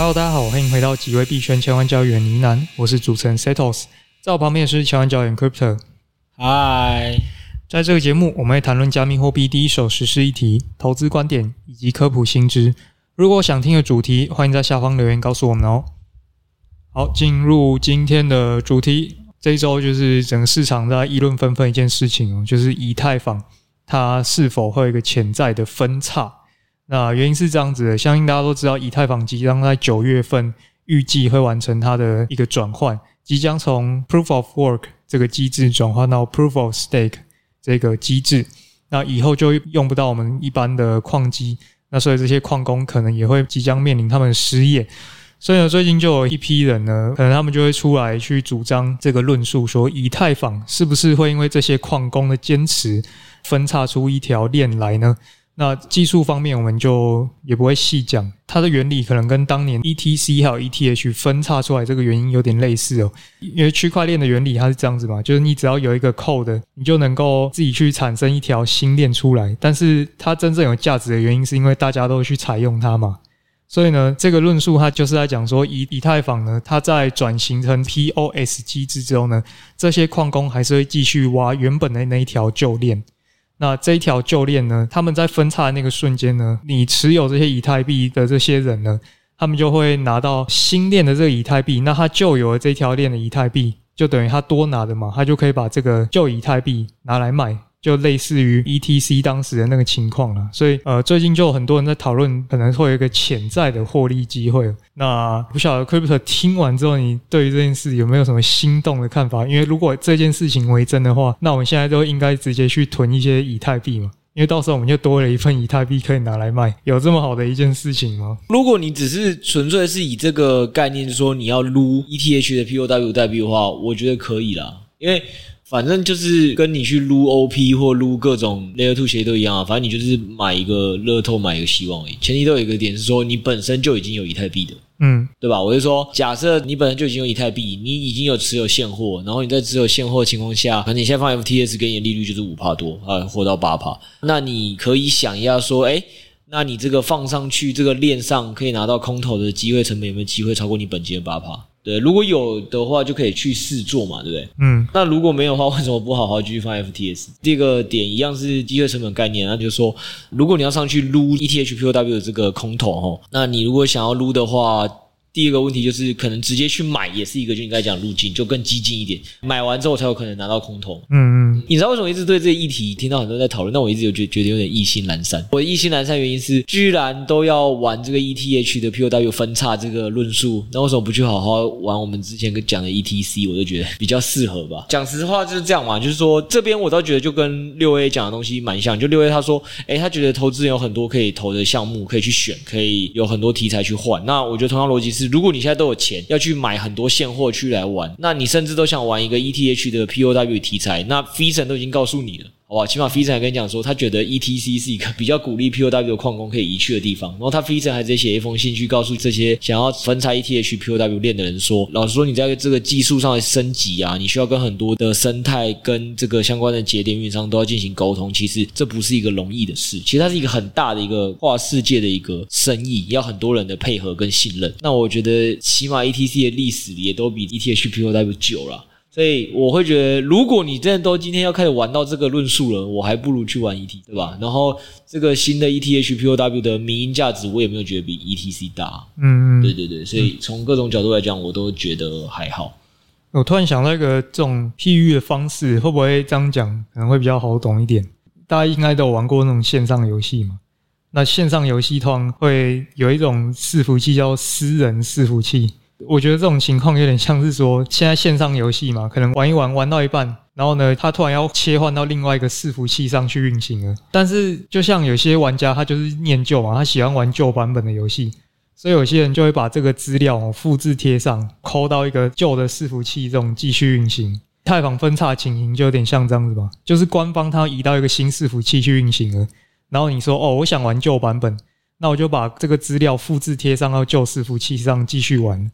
Hello，大家好，欢迎回到几位币圈千万交易员呢喃，我是主持人 Setos，在我旁边是千万交易员 Crypto。嗨，在这个节目，我们会谈论加密货币第一手实施议题、投资观点以及科普新知。如果想听的主题，欢迎在下方留言告诉我们哦。好，进入今天的主题，这一周就是整个市场在议论纷纷一件事情哦，就是以太坊它是否会有一个潜在的分叉。那原因是这样子的，相信大家都知道，以太坊即将在九月份预计会完成它的一个转换，即将从 Proof of Work 这个机制转换到 Proof of Stake 这个机制。那以后就用不到我们一般的矿机，那所以这些矿工可能也会即将面临他们失业。所以呢，最近就有一批人呢，可能他们就会出来去主张这个论述，说以太坊是不是会因为这些矿工的坚持，分叉出一条链来呢？那技术方面，我们就也不会细讲。它的原理可能跟当年 ETC 还有 ETH 分叉出来这个原因有点类似哦。因为区块链的原理它是这样子嘛，就是你只要有一个 code，你就能够自己去产生一条新链出来。但是它真正有价值的原因，是因为大家都去采用它嘛。所以呢，这个论述它就是在讲说，以以太坊呢，它在转型成 POS 机制之后呢，这些矿工还是会继续挖原本的那一条旧链。那这一条旧链呢，他们在分叉的那个瞬间呢，你持有这些以太币的这些人呢，他们就会拿到新链的这个以太币，那他旧有的这条链的以太币，就等于他多拿的嘛，他就可以把这个旧以太币拿来卖。就类似于 ETC 当时的那个情况了，所以呃，最近就很多人在讨论，可能会有一个潜在的获利机会。那不晓得 Crypto 听完之后，你对于这件事有没有什么心动的看法？因为如果这件事情为真的话，那我们现在都应该直接去囤一些以太币嘛，因为到时候我们就多了一份以太币可以拿来卖。有这么好的一件事情吗？如果你只是纯粹是以这个概念说你要撸 ETH 的 POW 代币的话，我觉得可以啦，因为。反正就是跟你去撸 OP 或撸各种 Layer 2协议都一样啊，反正你就是买一个乐透，买一个希望而已。前提都有一个点是说，你本身就已经有以太币的，嗯，对吧？我就说，假设你本身就已经有以太币，你已经有持有现货，然后你在持有现货的情况下，可能你现在放 FTS 给你的利率就是五帕多啊，或到八帕，那你可以想一下说，诶，那你这个放上去这个链上可以拿到空投的机会成本有没有机会超过你本金的八趴？对，如果有的话，就可以去试做嘛，对不对？嗯。那如果没有的话，为什么不好好继续放 FTS？这个点一样是机会成本概念，那就是说，如果你要上去撸 ETH POW 的这个空投哦，那你如果想要撸的话。第一个问题就是，可能直接去买也是一个，就应该讲路径，就更激进一点。买完之后才有可能拿到空投。嗯嗯。你知道为什么一直对这个议题听到很多人在讨论？那我一直有觉觉得有点意兴阑珊。我的意兴阑珊原因是，居然都要玩这个 ETH 的 POW 分叉这个论述，那为什么不去好好玩我们之前跟讲的 ETC？我就觉得比较适合吧。讲实话就是这样嘛，就是说这边我倒觉得就跟六 A 讲的东西蛮像。就六 A 他说，诶，他觉得投资人有很多可以投的项目可以去选，可以有很多题材去换。那我觉得同样逻辑是。如果你现在都有钱要去买很多现货去来玩，那你甚至都想玩一个 ETH 的 POW 题材，那 Fission 都已经告诉你了。好吧，起码 Phi 神还跟你讲说，他觉得 ETC 是一个比较鼓励 POW 的矿工可以移去的地方。然后他 Phi 神还直接写一封信去告诉这些想要分拆 ETH POW 链的人说，老实说，你在这个技术上的升级啊，你需要跟很多的生态跟这个相关的节点运营商都要进行沟通。其实这不是一个容易的事，其实它是一个很大的一个跨世界的一个生意，要很多人的配合跟信任。那我觉得起码 ETC 的历史也都比 ETH POW 久了。所以我会觉得，如果你真的都今天要开始玩到这个论述了，我还不如去玩 ET，对吧？然后这个新的 ETH POW 的民营价值，我也没有觉得比 ETC 大。嗯嗯，对对对，所以从各种角度来讲，我都觉得还好。我突然想到一个这种譬喻的方式，会不会这样讲可能会比较好懂一点？大家应该都有玩过那种线上游戏嘛？那线上游戏通常会有一种伺服器叫私人伺服器。我觉得这种情况有点像是说，现在线上游戏嘛，可能玩一玩玩到一半，然后呢，它突然要切换到另外一个伺服器上去运行了。但是，就像有些玩家，他就是念旧嘛，他喜欢玩旧版本的游戏，所以有些人就会把这个资料哦复制贴上，抠到一个旧的伺服器，这种继续运行。以太坊分叉情形就有点像这样子吧，就是官方他移到一个新伺服器去运行了，然后你说哦，我想玩旧版本，那我就把这个资料复制贴上到旧伺服器上继续玩。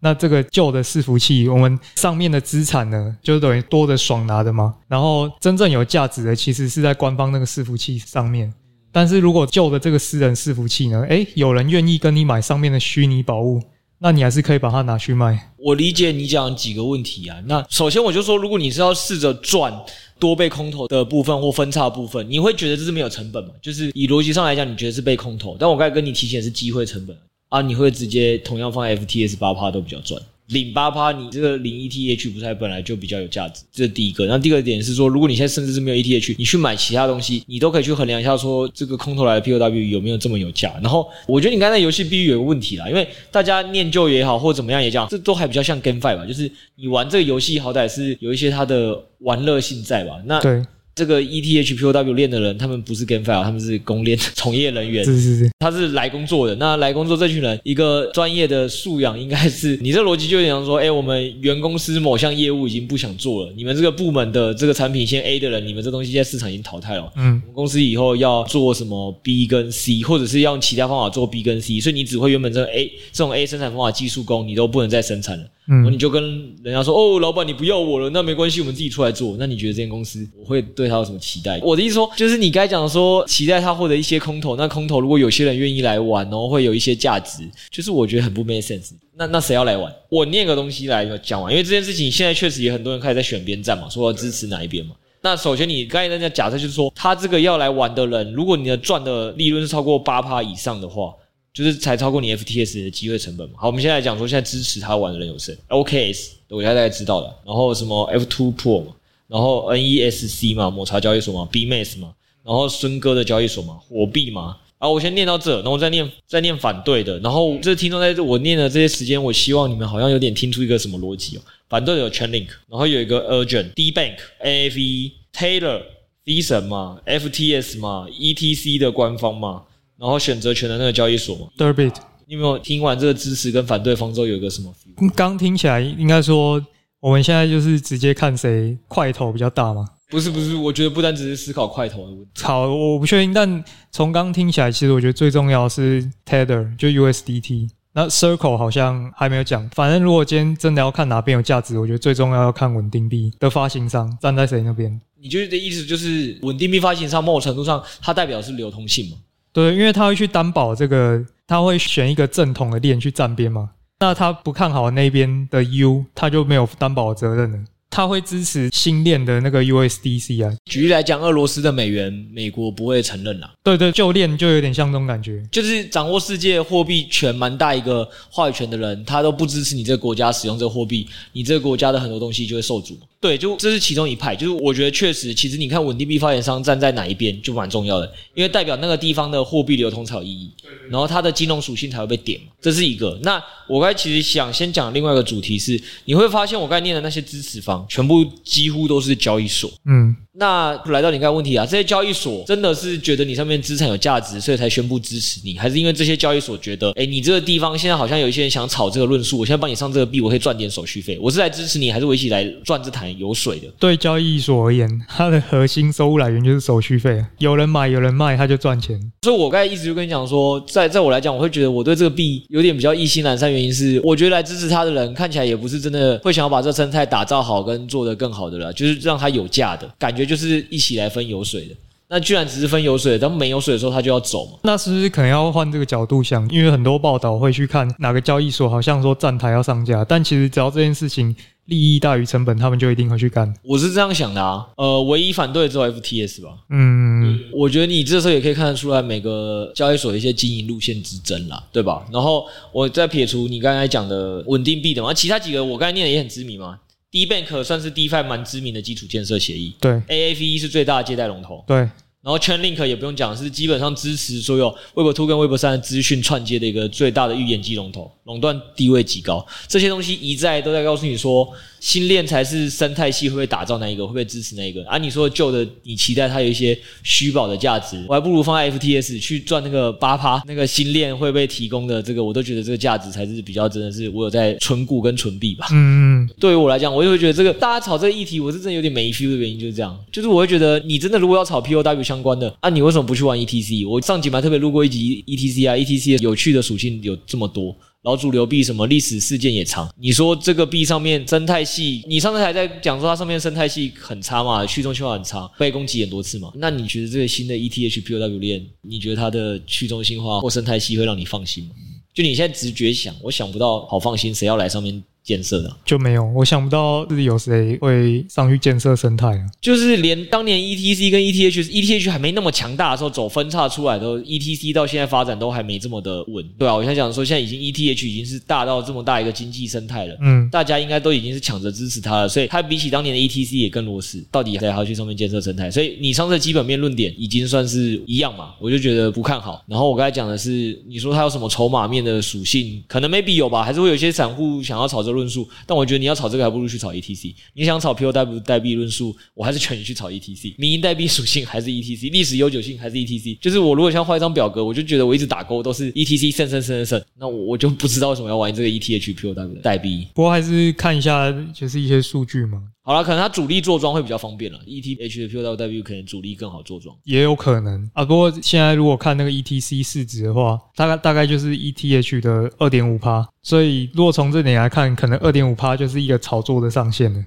那这个旧的伺服器，我们上面的资产呢，就等于多的爽拿的嘛。然后真正有价值的，其实是在官方那个伺服器上面。但是如果旧的这个私人伺服器呢？诶，有人愿意跟你买上面的虚拟宝物，那你还是可以把它拿去卖。我理解你讲几个问题啊。那首先我就说，如果你是要试着赚多被空投的部分或分叉部分，你会觉得这是没有成本吗？就是以逻辑上来讲，你觉得是被空投，但我刚才跟你提醒的是机会成本啊，你会直接同样放 FTS 八趴都比较赚。领八趴，你这个领 ETH 不是还本来就比较有价值，这是第一个。那第二个点是说，如果你现在甚至是没有 ETH，你去买其他东西，你都可以去衡量一下，说这个空投来的 POW 有没有这么有价。然后，我觉得你刚才游戏必须有个问题啦，因为大家念旧也好，或怎么样也讲，这都还比较像 GameFi 吧，就是你玩这个游戏好歹是有一些它的玩乐性在吧？那对。这个 ETH POW 链的人，他们不是 GameFi，他们是公链从业人员。是是是，他是来工作的。那来工作这群人，一个专业的素养应该是，你这逻辑就有点像说，哎，我们原公司某项业务已经不想做了，你们这个部门的这个产品线 A 的人，你们这东西在市场已经淘汰了。嗯，我们公司以后要做什么 B 跟 C，或者是要用其他方法做 B 跟 C，所以你只会原本这个 A 这种 A 生产方法技术工，你都不能再生产了。嗯，你就跟人家说，哦，老板你不要我了，那没关系，我们自己出来做。那你觉得这间公司我会对对他有什么期待？我的意思说，就是你刚才讲说，期待他获得一些空投，那空投如果有些人愿意来玩，然后会有一些价值，就是我觉得很不 make sense。那那谁要来玩？我念个东西来讲完，因为这件事情现在确实也很多人开始在选边站嘛，说要支持哪一边嘛。那首先你刚才在假设就是说，他这个要来玩的人，如果你的赚的利润是超过八趴以上的话。就是才超过你 FTS 的机会成本嘛。好，我们现在讲说，现在支持他玩的人有谁？OKS，我现在大概知道了。然后什么 F Two Pro 嘛，然后 NESC 嘛，抹茶交易所嘛，BMace 嘛，然后孙哥的交易所嘛，火币嘛。啊，我先念到这，然后再念再念反对的。然后这听众在这我念的这些时间，我希望你们好像有点听出一个什么逻辑哦。反对的有 Chainlink，然后有一个 Urgent、D Bank、AAVE、Taylor、Decent 嘛，FTS 嘛，ETC 的官方嘛。然后选择权的那个交易所嘛，Deribit，你有没有听完这个支持跟反对方舟有一个什么？刚听起来应该说我们现在就是直接看谁块头比较大吗？不是不是，我觉得不单只是思考块头的问题。好，我不确定，但从刚听起来，其实我觉得最重要的是 Tether，就 USDT。那 Circle 好像还没有讲。反正如果今天真的要看哪边有价值，我觉得最重要要看稳定币的发行商站在谁那边。你觉得的意思就是稳定币发行商某种程度上它代表是流通性吗？对，因为它会去担保这个，它会选一个正统的链去站边嘛。那他不看好那边的 U，他就没有担保责任了。他会支持新链的那个 USDC 啊。举例来讲，俄罗斯的美元，美国不会承认啦。对对，旧链就有点像这种感觉，就是掌握世界货币权蛮大一个话语权的人，他都不支持你这个国家使用这个货币，你这个国家的很多东西就会受阻。对，就这是其中一派。就是我觉得确实，其实你看稳定币发行商站在哪一边就蛮重要的，因为代表那个地方的货币流通才有意义，然后它的金融属性才会被点嘛。这是一个。那我刚才其实想先讲另外一个主题是，你会发现我刚才念的那些支持方。全部几乎都是交易所，嗯，那来到你刚才问题啊，这些交易所真的是觉得你上面资产有价值，所以才宣布支持你，还是因为这些交易所觉得，哎，你这个地方现在好像有一些人想炒这个论述，我现在帮你上这个币，我可以赚点手续费，我是来支持你，还是我一起来赚这坛有水的？对交易所而言，它的核心收入来源就是手续费，有人买有人卖，他就赚钱。所以我刚才一直就跟你讲说，在在我来讲，我会觉得我对这个币有点比较意兴阑珊，原因是我觉得来支持他的人看起来也不是真的会想要把这生态打造好跟。做得更好的了，就是让它有价的感觉，就是一起来分油水的。那居然只是分油水，当没油水的时候，他就要走嘛？那是不是可能要换这个角度想？因为很多报道会去看哪个交易所好像说站台要上架，但其实只要这件事情利益大于成本，他们就一定会去干。我是这样想的啊。呃，唯一反对的只有 FTS 吧。嗯，我觉得你这时候也可以看得出来每个交易所的一些经营路线之争啦，对吧？然后我再撇除你刚才讲的稳定币的嘛，其他几个我刚才念的也很知名嘛。DBank 算是 DeFi 蛮知名的基础建设协议，对，AAVE 是最大的借贷龙头，对。然后 Chainlink 也不用讲，是基本上支持所有 Web 2跟 Web 3的资讯串接的一个最大的预言机龙头，垄断地位极高。这些东西一再都在告诉你说，新链才是生态系会不会打造那一个，会不会支持那一个。啊，你说旧的，你期待它有一些虚宝的价值，我还不如放在 FTS 去赚那个八趴，那个新链会被提供的这个，我都觉得这个价值才是比较真的是我有在存股跟存币吧。嗯嗯。对于我来讲，我就会觉得这个大家炒这个议题，我是真的有点没 feel 的原因就是这样，就是我会觉得你真的如果要炒 POW 相关的，啊，你为什么不去玩 ETC？我上集还特别录过一集 ETC 啊，ETC 有趣的属性有这么多。老主流币什么历史事件也长。你说这个币上面生态系，你上次还在讲说它上面生态系很差嘛，去中心化很差，被攻击很多次嘛。那你觉得这个新的 ETH POW 链，你觉得它的去中心化或生态系会让你放心吗？就你现在直觉想，我想不到好放心，谁要来上面？建设的就没有，我想不到是有谁会上去建设生态啊。就是连当年 ETC 跟 ETH，ETH 还没那么强大的时候，走分叉出来的，ETC 到现在发展都还没这么的稳，对啊，我想讲说，现在已经 ETH 已经是大到这么大一个经济生态了，嗯，大家应该都已经是抢着支持它了，所以它比起当年的 ETC 也更弱势。到底谁还要去上面建设生态？所以你上次基本面论点已经算是一样嘛，我就觉得不看好。然后我刚才讲的是，你说它有什么筹码面的属性，可能 maybe 有吧，还是会有一些散户想要炒这论述，但我觉得。你要炒这个，还不如去炒 ETC。你想炒 POW 代币论述，我还是劝你去炒 ETC。民营代币属性还是 ETC，历史悠久性还是 ETC。就是我如果想画一张表格，我就觉得我一直打勾都是 ETC 胜胜胜胜胜。那我我就不知道为什么要玩这个 ETH POW 代币。不过还是看一下，就是一些数据嘛。好了，可能它主力做庄会比较方便了。ETH 的 POW 可能主力更好做庄，也有可能啊。不过现在如果看那个 ETC 市值的话，大概大概就是 ETH 的二点五趴。所以如果从这点来看，可能二点五趴就是一个炒作的上限了。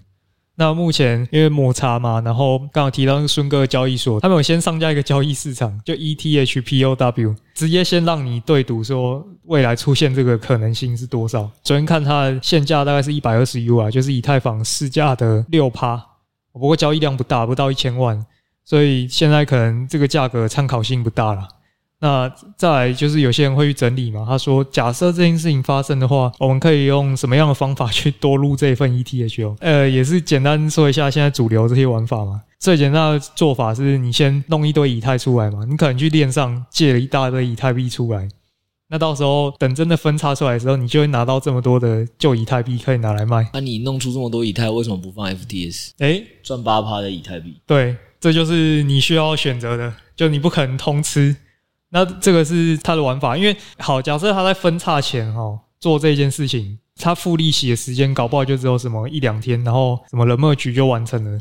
那目前因为摩擦嘛，然后刚好提到那个孙哥的交易所，他们有先上架一个交易市场，就 ETH POW，直接先让你对赌说未来出现这个可能性是多少。昨天看它的现价大概是一百二十 U 啊，就是以太坊市价的六趴，不过交易量不大，不到一千万，所以现在可能这个价格参考性不大了。那再来就是有些人会去整理嘛，他说假设这件事情发生的话，我们可以用什么样的方法去多录这一份 ETH 哦？呃，也是简单说一下现在主流这些玩法嘛。最简单的做法是你先弄一堆以太出来嘛，你可能去链上借了一大堆以太币出来，那到时候等真的分叉出来的时候，你就会拿到这么多的旧以太币可以拿来卖。那你弄出这么多以太，为什么不放 FTS？诶，赚八趴的以太币。对，这就是你需要选择的，就你不可能通吃。那这个是他的玩法，因为好，假设他在分叉前哈、哦、做这件事情，他付利息的时间搞不好就只有什么一两天，然后什么冷漠局就完成了。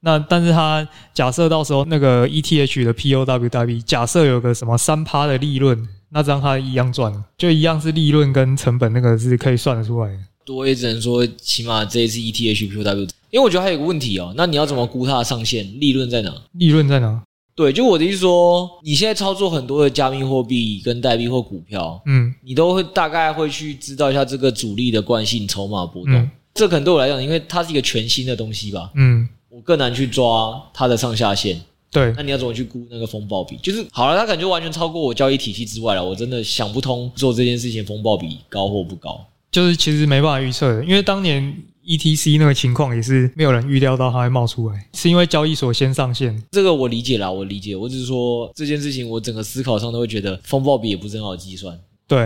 那但是他假设到时候那个 ETH 的 POW 代币，假设有个什么三趴的利润，那这样他一样赚，就一样是利润跟成本那个是可以算得出来的。我也只能说，起码这一次 ETH POW，因为我觉得还有个问题哦，那你要怎么估它的上限？利润在哪？利润在哪？对，就我的意思说，你现在操作很多的加密货币跟代币或股票，嗯，你都会大概会去知道一下这个主力的惯性、筹码波动。嗯、这可能对我来讲，因为它是一个全新的东西吧，嗯，我更难去抓它的上下限。对，那你要怎么去估那个风暴比？就是好了，它感觉完全超过我交易体系之外了，我真的想不通做这件事情风暴比高或不高。就是其实没办法预测的，因为当年。E T C 那个情况也是没有人预料到它会冒出来，是因为交易所先上线。这个我理解啦，我理解。我只是说这件事情，我整个思考上都会觉得风暴比也不是很好计算。对，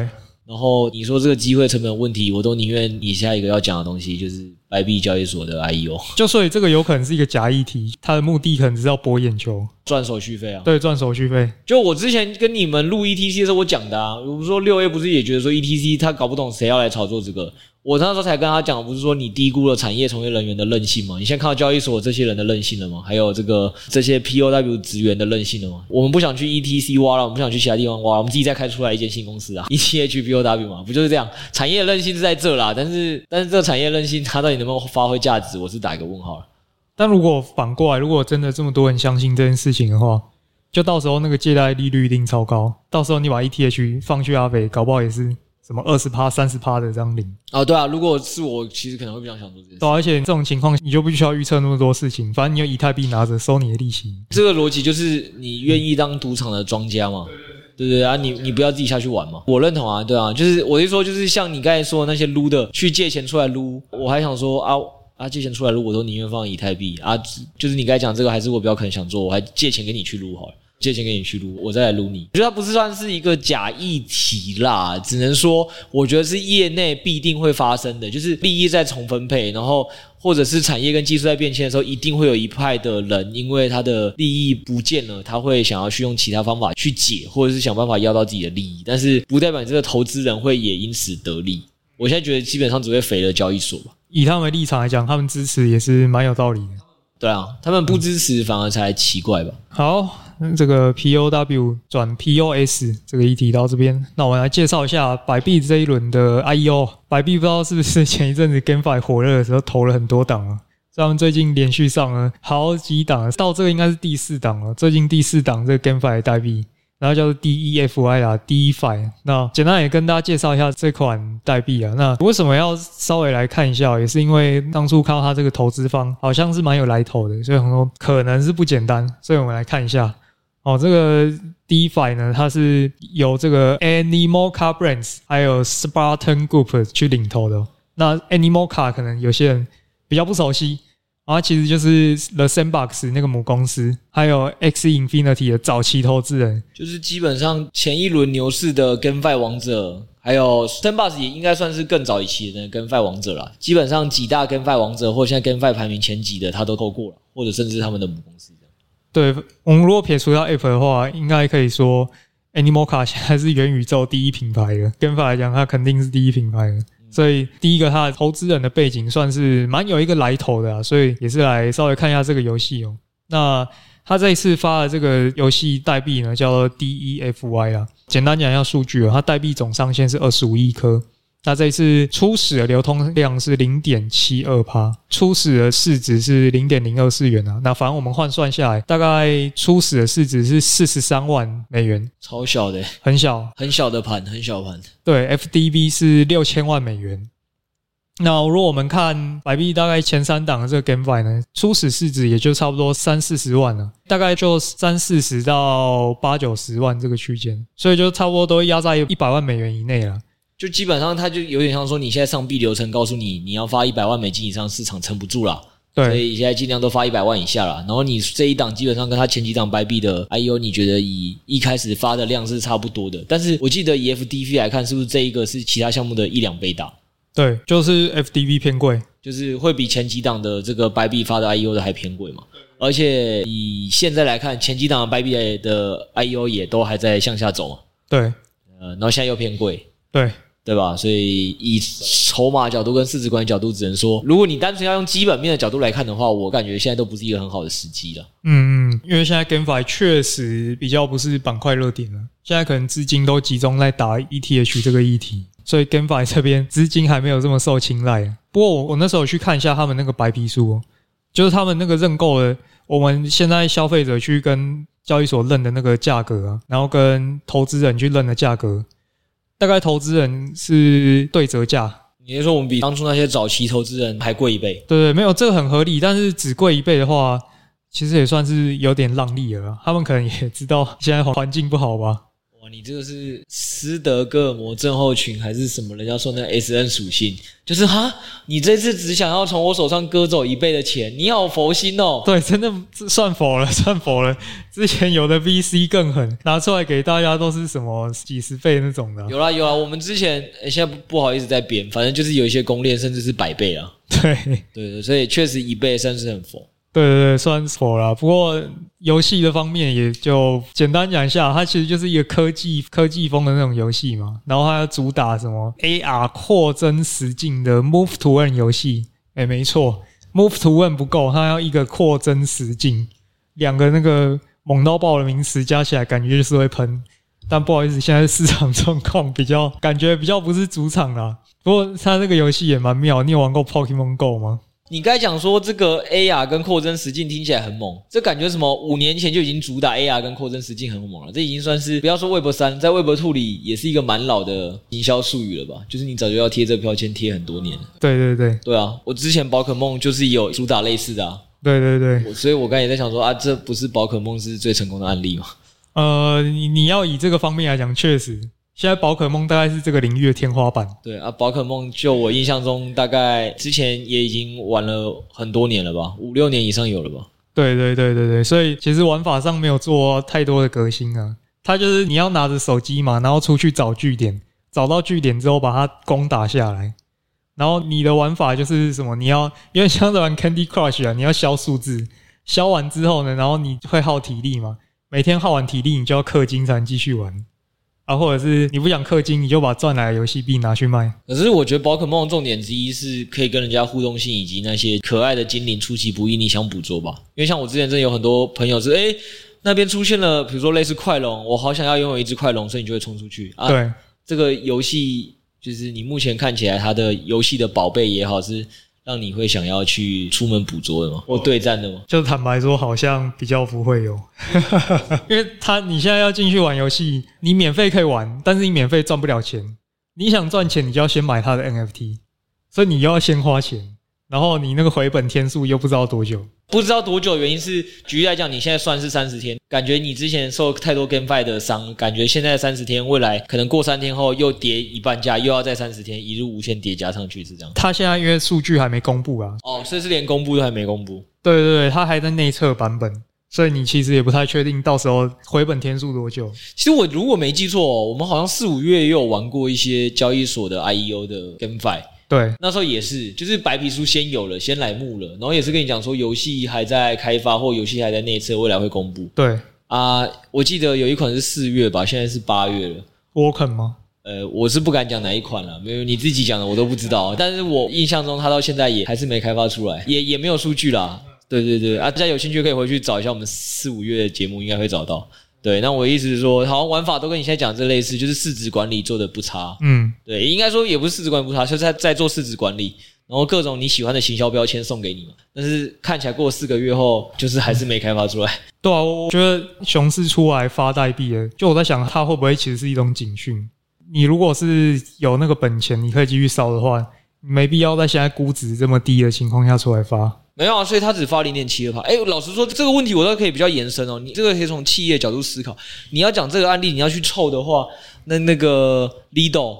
然后你说这个机会成本问题，我都宁愿你下一个要讲的东西就是白币交易所的 I E O。就所以这个有可能是一个假议题，它的目的可能只是要博眼球，赚手续费啊。对，赚手续费。就我之前跟你们录 E T C 的时候，我讲的啊，我说六 A 不是也觉得说 E T C 他搞不懂谁要来炒作这个。我那时候才跟他讲，不是说你低估了产业从业人员的韧性吗？你现在看到交易所这些人的韧性了吗？还有这个这些 POW 职员的韧性了吗？我们不想去 ETC 挖了，我们不想去其他地方挖了，我们自己再开出来一间新公司啊，ETH POW 嘛，不就是这样？产业韧性是在这啦，但是但是这个产业韧性它到底能不能发挥价值，我是打一个问号了。但如果反过来，如果真的这么多人相信这件事情的话，就到时候那个借贷利率一定超高，到时候你把 ETH 放去阿北，搞不好也是。什么二十趴、三十趴的这样领哦，对啊，如果是我，其实可能会比较想做这件事。对啊，而且这种情况你就不需要预测那么多事情，反正你有以太币拿着收你的利息。这个逻辑就是你愿意当赌场的庄家嘛？对对对啊，你你不要自己下去玩嘛。我认同啊，对啊，就是我是说，就是像你刚才说的那些撸的，去借钱出来撸，我还想说啊啊，借钱出来撸，我都宁愿放以太币啊。就是你刚才讲这个，还是我比较可能想做，我还借钱给你去撸好了。借钱给你去撸，我再来撸你。我觉得它不是算是一个假议题啦，只能说我觉得是业内必定会发生的，就是利益在重分配，然后或者是产业跟技术在变迁的时候，一定会有一派的人，因为他的利益不见了，他会想要去用其他方法去解，或者是想办法要到自己的利益，但是不代表你这个投资人会也因此得利。我现在觉得基本上只会肥了交易所吧。以他们的立场来讲，他们支持也是蛮有道理的。对啊，他们不支持反而才奇怪吧。好。这个 POW 转 POS 这个议题到这边，那我们来介绍一下百币这一轮的 IEO。百币不知道是不是前一阵子 GameFi 火热的时候投了很多档啊？他们最近连续上了好几档，到这个应该是第四档了。最近第四档这个 GameFi 的代币。然后叫做 DEFI 啊，DeFi。那简单也跟大家介绍一下这款代币啊。那为什么要稍微来看一下？也是因为当初看到它这个投资方好像是蛮有来头的，所以很多可能是不简单。所以我们来看一下哦，这个 DeFi 呢，它是由这个 Animal Car Brands 还有 Spartan Group 去领投的。那 Animal Car 可能有些人比较不熟悉。啊其实就是 The Sandbox 那个母公司，还有 X Infinity 的早期投资人，就是基本上前一轮牛市的 GameFi 王者，还有 Sandbox 也应该算是更早一期的 GameFi 王者了。基本上几大 GameFi 王者，或现在 GameFi 排名前几的，他都投过了，或者甚至他们的母公司。对，我们如果撇除掉 App 的话，应该可以说 Animoca 现在是元宇宙第一品牌的 GameFi 来讲，它肯定是第一品牌的。所以第一个，它的投资人的背景算是蛮有一个来头的啊，所以也是来稍微看一下这个游戏哦。那他这一次发的这个游戏代币呢，叫做 DEFY 啦。简单讲一下数据哦，它代币总上限是二十五亿颗。那这一次初始的流通量是零点七二趴，初始的市值是零点零二四元啊。那反正我们换算下来，大概初始的市值是四十三万美元，超小的，很小，很小的盘，很小盘。对，FDB 是六千万美元。那如果我们看百币大概前三档的这个 GameFi 呢，初始市值也就差不多三四十万了，大概就三四十到八九十万这个区间，所以就差不多都压在一百万美元以内了。就基本上，它就有点像说，你现在上币流程告诉你，你要发一百万美金以上，市场撑不住了。对，所以现在尽量都发一百万以下了。然后你这一档基本上跟它前几档白币的 IEO，你觉得以一开始发的量是差不多的。但是我记得以 FDV 来看，是不是这一个是其他项目的一两倍大？对，就是 FDV 偏贵，就是会比前几档的这个白币发的 IEO 的还偏贵嘛。而且以现在来看，前几档的百币的 IEO 也都还在向下走嘛。对，呃，然后现在又偏贵。对。对吧？所以以筹码角度跟市值管理角度，只能说，如果你单纯要用基本面的角度来看的话，我感觉现在都不是一个很好的时机了。嗯嗯，因为现在 GameFi 确实比较不是板块热点了，现在可能资金都集中在打 ETH 这个议题，所以 GameFi 这边资金还没有这么受青睐。不过我我那时候去看一下他们那个白皮书，就是他们那个认购的，我们现在消费者去跟交易所认的那个价格啊，然后跟投资人去认的价格。大概投资人是对折价，你是说我们比当初那些早期投资人还贵一倍？对对，没有这个很合理，但是只贵一倍的话，其实也算是有点让利了。他们可能也知道现在环境不好吧。你这个是斯德哥尔摩症候群还是什么？人家说那 S N 属性，就是哈，你这次只想要从我手上割走一倍的钱，你好佛心哦。对，真的算佛了，算佛了。之前有的 V C 更狠，拿出来给大家都是什么几十倍那种的。有啦有啦，我们之前、欸、现在不不好意思再编，反正就是有一些公链甚至是百倍啊。对对对，所以确实一倍算是很佛。对对对，算错了。不过游戏的方面也就简单讲一下，它其实就是一个科技科技风的那种游戏嘛。然后它要主打什么 AR 扩增实境的 Move to Earn 游戏。诶，没错，Move to Earn 不够，它要一个扩增实境，两个那个猛到爆的名词加起来，感觉就是会喷。但不好意思，现在市场状况比较感觉比较不是主场啦。不过它这个游戏也蛮妙，你有玩过 Pokemon Go 吗？你刚才讲说这个 AR 跟扩增实境听起来很猛，这感觉什么？五年前就已经主打 AR 跟扩增实境很猛了，这已经算是不要说 Web 三，在 Web Two 里也是一个蛮老的营销术语了吧？就是你早就要贴这个标签贴很多年了。对对对，对啊，我之前宝可梦就是有主打类似的啊。对对对，所以我刚才也在想说啊，这不是宝可梦是最成功的案例吗？呃，你你要以这个方面来讲，确实。现在宝可梦大概是这个领域的天花板。对啊，宝可梦就我印象中，大概之前也已经玩了很多年了吧，五六年以上有了吧。对对对对对，所以其实玩法上没有做太多的革新啊。它就是你要拿着手机嘛，然后出去找据点，找到据点之后把它攻打下来。然后你的玩法就是什么？你要因为像在玩 Candy Crush 啊，你要消数字，消完之后呢，然后你会耗体力嘛，每天耗完体力，你就要氪金才能继续玩。啊，或者是你不想氪金，你就把赚来的游戏币拿去卖。可是我觉得宝可梦重点之一是可以跟人家互动性，以及那些可爱的精灵出其不意，你想捕捉吧？因为像我之前真的有很多朋友是，诶那边出现了，比如说类似快龙，我好想要拥有一只快龙，所以你就会冲出去。啊、对，这个游戏就是你目前看起来它的游戏的宝贝也好，是让你会想要去出门捕捉的吗？或对战的吗？就坦白说，好像比较不会有，因为他你现在要进去玩游戏，你免费可以玩，但是你免费赚不了钱。你想赚钱，你就要先买他的 NFT，所以你又要先花钱。然后你那个回本天数又不知道多久，不知道多久，原因是举例来讲，你现在算是三十天，感觉你之前受太多 GameFi 的伤，感觉现在三十天，未来可能过三天后又跌一半价，又要再三十天，一路无限叠加上去是这样。他现在因为数据还没公布啊，哦，所以是连公布都还没公布。对对对，他还在内测版本，所以你其实也不太确定到时候回本天数多久。其实我如果没记错，我们好像四五月也有玩过一些交易所的 IEO 的 GameFi。对，那时候也是，就是白皮书先有了，先来募了，然后也是跟你讲说游戏还在开发或游戏还在内测，未来会公布。对啊，我记得有一款是四月吧，现在是八月了。Worken 吗？呃，我是不敢讲哪一款了，没有你自己讲的我都不知道。但是我印象中它到现在也还是没开发出来，也也没有数据啦。对对对，啊，大家有兴趣可以回去找一下我们四五月的节目，应该会找到。对，那我意思是说，好像玩法都跟你现在讲这类似，就是市值管理做的不差。嗯，对，应该说也不是市值管理不差，就是在在做市值管理，然后各种你喜欢的行销标签送给你嘛。但是看起来过四个月后，就是还是没开发出来。对啊，我觉得熊市出来发代币了，就我在想，它会不会其实是一种警讯？你如果是有那个本钱，你可以继续烧的话，没必要在现在估值这么低的情况下出来发。没有啊，所以他只发零点七二趴。哎，老实说，这个问题我倒可以比较延伸哦。你这个可以从企业角度思考。你要讲这个案例，你要去凑的话，那那个 Lido。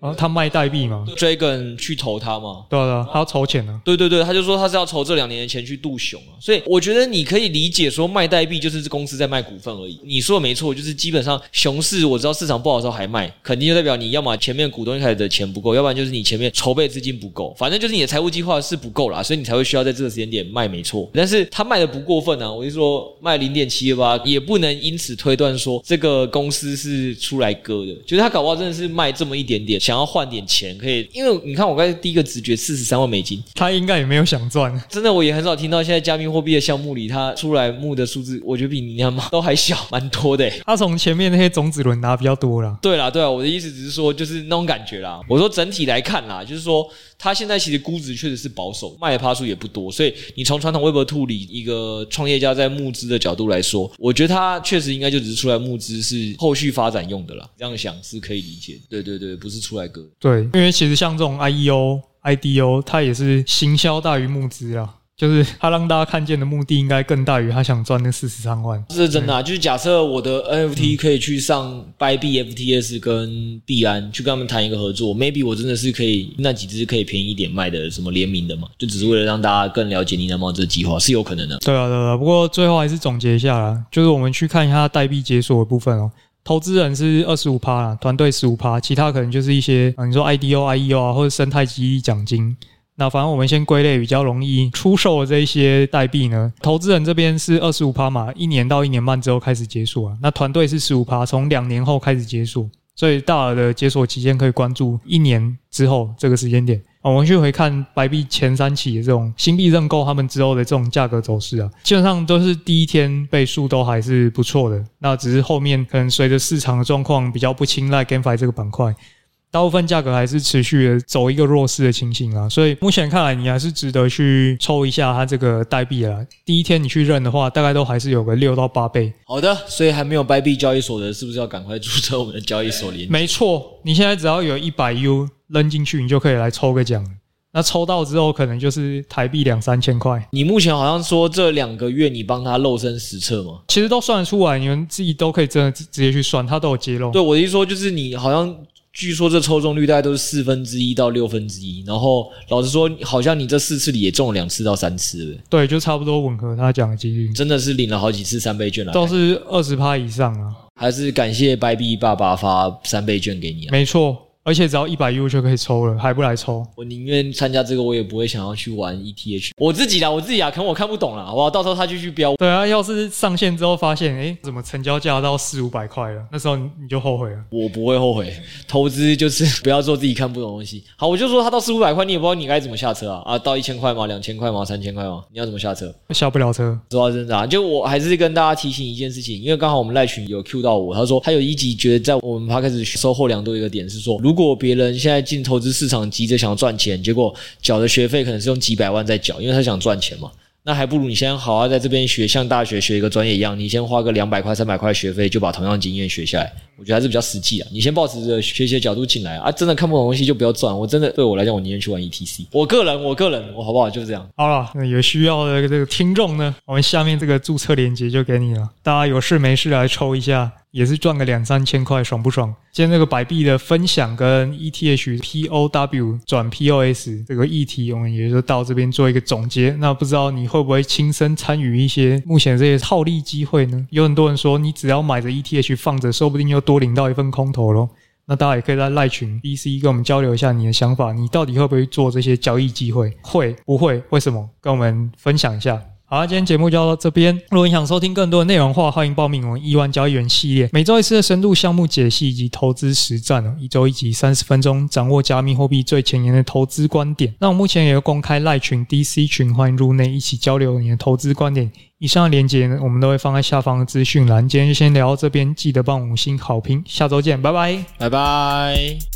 啊，他卖代币吗？Dragon 去投他吗？对啊，对啊，他要筹钱呢。对对对，他就说他是要筹这两年的钱去渡熊啊。所以我觉得你可以理解说卖代币就是这公司在卖股份而已。你说的没错，就是基本上熊市我知道市场不好的时候还卖，肯定就代表你要么前面股东一开始的钱不够，要不然就是你前面筹备资金不够，反正就是你的财务计划是不够啦，所以你才会需要在这个时间点卖，没错。但是他卖的不过分啊，我就说卖零点七八，也不能因此推断说这个公司是出来割的，就是他搞不好真的是卖这么一点点，想要换点钱。可以，因为你看，我刚才第一个直觉四十三万美金，他应该也没有想赚。真的，我也很少听到现在加密货币的项目里，他出来募的数字，我觉得比你那妈 都还小，蛮多的。他从前面那些种子轮拿比较多啦。对啦，对啊，我的意思只是说，就是那种感觉啦。我说整体来看啦，就是说，他现在其实估值确实是保守，卖的趴数也不多，所以你从传统 Web2 里一个创业家在募资的角度来说，我觉得他确实应该就只是出来募资，是后续发展用的啦。这样想是可以理解。对对对，不是出来割。对。因为其实像这种 IEO、IDO，它也是行销大于募资啊，就是 他让大家看见的目的应该更大于他想赚那四十三万。这是真的啊，就是假设我的 NFT 可以去上 Bybit FTS 跟币安去跟他们谈一个合作，maybe 我真的是可以那几只可以便宜一点卖的什么联名的嘛，就只是为了让大家更了解你的猫这个计划是有可能的。对啊，对啊，不过最后还是总结一下啦，就是我们去看一下代币解锁的部分哦。投资人是二十五趴啦，团队十五趴，其他可能就是一些啊，你说 IDO、IEO 啊，或者生态激励奖金。那反正我们先归类比较容易出售的这一些代币呢，投资人这边是二十五趴嘛，一年到一年半之后开始结束啊。那团队是十五趴，从两年后开始结束，所以大额的解锁期间可以关注一年之后这个时间点。我们去回看白币前三期的这种新币认购，他们之后的这种价格走势啊，基本上都是第一天倍数都还是不错的。那只是后面可能随着市场的状况比较不青睐 GameFi 这个板块，大部分价格还是持续的走一个弱势的情形啊。所以目前看来，你还是值得去抽一下它这个代币啊。第一天你去认的话，大概都还是有个六到八倍。好的，所以还没有白币交易所的，是不是要赶快注册我们的交易所连结？没错，你现在只要有一百 U。扔进去，你就可以来抽个奖。那抽到之后，可能就是台币两三千块。你目前好像说这两个月你帮他肉身实测吗？其实都算得出来，你们自己都可以真的直接去算，他都有揭露。对，我的意思说，就是你好像据说这抽中率大概都是四分之一到六分之一。然后老实说，好像你这四次里也中了两次到三次。对，就差不多吻合他讲的几率。真的是领了好几次三倍券了，都是二十趴以上啊。还是感谢白币爸爸发三倍券给你啊？没错。而且只要一百 U 就可以抽了，还不来抽？我宁愿参加这个，我也不会想要去玩 ETH。我自己啦，我自己啊，可能我看不懂啦，好不好？到时候他继续飙。对啊，要是上线之后发现，哎，怎么成交价到四五百块了？那时候你你就后悔了。我不会后悔，投资就是 不要做自己看不懂的东西。好，我就说他到四五百块，你也不知道你该怎么下车啊？啊，到一千块吗？两千块吗？三千块吗？你要怎么下车？下不了车。实话真的啊，就我还是跟大家提醒一件事情，因为刚好我们赖群有 Q 到我，他说他有一集觉得在我们 Podcast 收获良多一个点是说，如如果别人现在进投资市场急着想要赚钱，结果缴的学费可能是用几百万在缴，因为他想赚钱嘛。那还不如你先好好在这边学，像大学学一个专业一样，你先花个两百块、三百块学费，就把同样经验学下来。我觉得还是比较实际啊。你先抱持着学习的角度进来啊，真的看不懂东西就不要赚。我真的对我来讲，我宁愿去玩 ETC。我个人，我个人，我好不好？就是这样。好了，那有需要的这个听众呢，我们下面这个注册链接就给你了，大家有事没事来抽一下。也是赚个两三千块，爽不爽？今天这个百币的分享跟 ETH POW 转 POS 这个议题，我们也就到这边做一个总结。那不知道你会不会亲身参与一些目前这些套利机会呢？有很多人说，你只要买着 ETH 放着，说不定又多领到一份空投咯。那大家也可以在赖群 BC 跟我们交流一下你的想法，你到底会不会做这些交易机会？会不会？为什么？跟我们分享一下。好，今天节目就到这边。如果你想收听更多的内容的话，欢迎报名我们亿万交易员系列，每周一次的深度项目解析以及投资实战哦，一周一集三十分钟，掌握加密货币最前沿的投资观点。那我目前也有公开赖群 DC 群，欢迎入内一起交流你的投资观点。以上的链接呢，我们都会放在下方的资讯栏。今天就先聊到这边，记得帮五星好评，下周见，拜拜，拜拜。